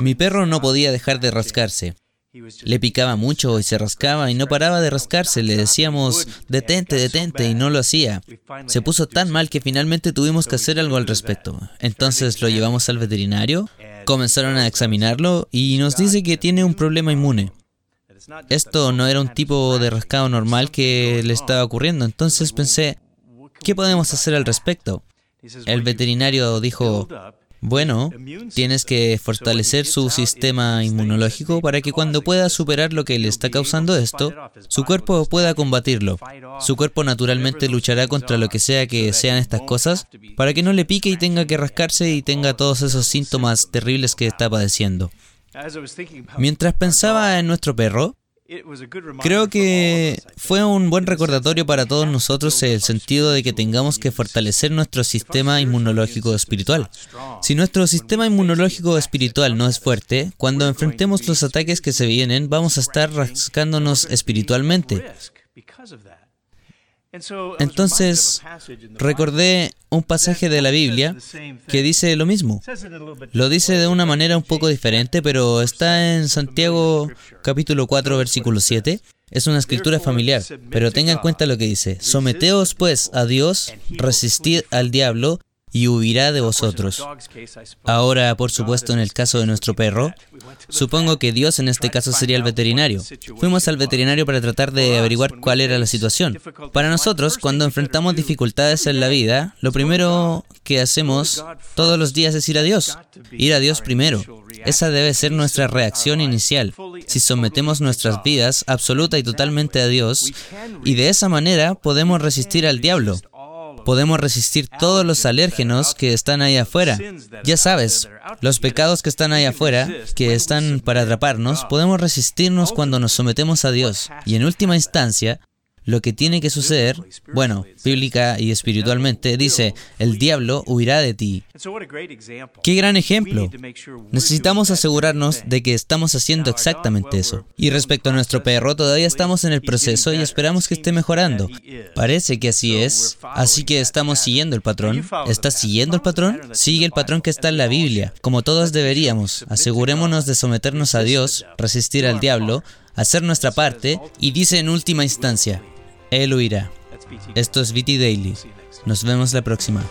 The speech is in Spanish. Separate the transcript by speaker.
Speaker 1: Mi perro no podía dejar de rascarse. Le picaba mucho y se rascaba y no paraba de rascarse. Le decíamos, detente, detente, y no lo hacía. Se puso tan mal que finalmente tuvimos que hacer algo al respecto. Entonces lo llevamos al veterinario, comenzaron a examinarlo y nos dice que tiene un problema inmune. Esto no era un tipo de rascado normal que le estaba ocurriendo. Entonces pensé, ¿qué podemos hacer al respecto? El veterinario dijo, bueno, tienes que fortalecer su sistema inmunológico para que cuando pueda superar lo que le está causando esto, su cuerpo pueda combatirlo. Su cuerpo naturalmente luchará contra lo que sea que sean estas cosas para que no le pique y tenga que rascarse y tenga todos esos síntomas terribles que está padeciendo. Mientras pensaba en nuestro perro, Creo que fue un buen recordatorio para todos nosotros el sentido de que tengamos que fortalecer nuestro sistema inmunológico espiritual. Si nuestro sistema inmunológico espiritual no es fuerte, cuando enfrentemos los ataques que se vienen, vamos a estar rascándonos espiritualmente. Entonces, recordé un pasaje de la Biblia que dice lo mismo. Lo dice de una manera un poco diferente, pero está en Santiago capítulo 4, versículo 7. Es una escritura familiar, pero tenga en cuenta lo que dice. Someteos pues a Dios, resistid al diablo y huirá de vosotros. Ahora, por supuesto, en el caso de nuestro perro, supongo que Dios en este caso sería el veterinario. Fuimos al veterinario para tratar de averiguar cuál era la situación. Para nosotros, cuando enfrentamos dificultades en la vida, lo primero que hacemos todos los días es ir a Dios. Ir a Dios primero. Esa debe ser nuestra reacción inicial. Si sometemos nuestras vidas absoluta y totalmente a Dios, y de esa manera podemos resistir al diablo podemos resistir todos los alérgenos que están ahí afuera. Ya sabes, los pecados que están ahí afuera, que están para atraparnos, podemos resistirnos cuando nos sometemos a Dios. Y en última instancia, lo que tiene que suceder, bueno, bíblica y espiritualmente, dice, el diablo huirá de ti. Qué gran ejemplo. Necesitamos asegurarnos de que estamos haciendo exactamente eso. Y respecto a nuestro perro, todavía estamos en el proceso y esperamos que esté mejorando. Parece que así es. Así que estamos siguiendo el patrón. ¿Estás siguiendo el patrón? Sigue el patrón que está en la Biblia, como todos deberíamos. Asegurémonos de someternos a Dios, resistir al diablo, hacer nuestra parte y dice en última instancia, él huirá. Esto es VT Daily. Nos vemos la próxima.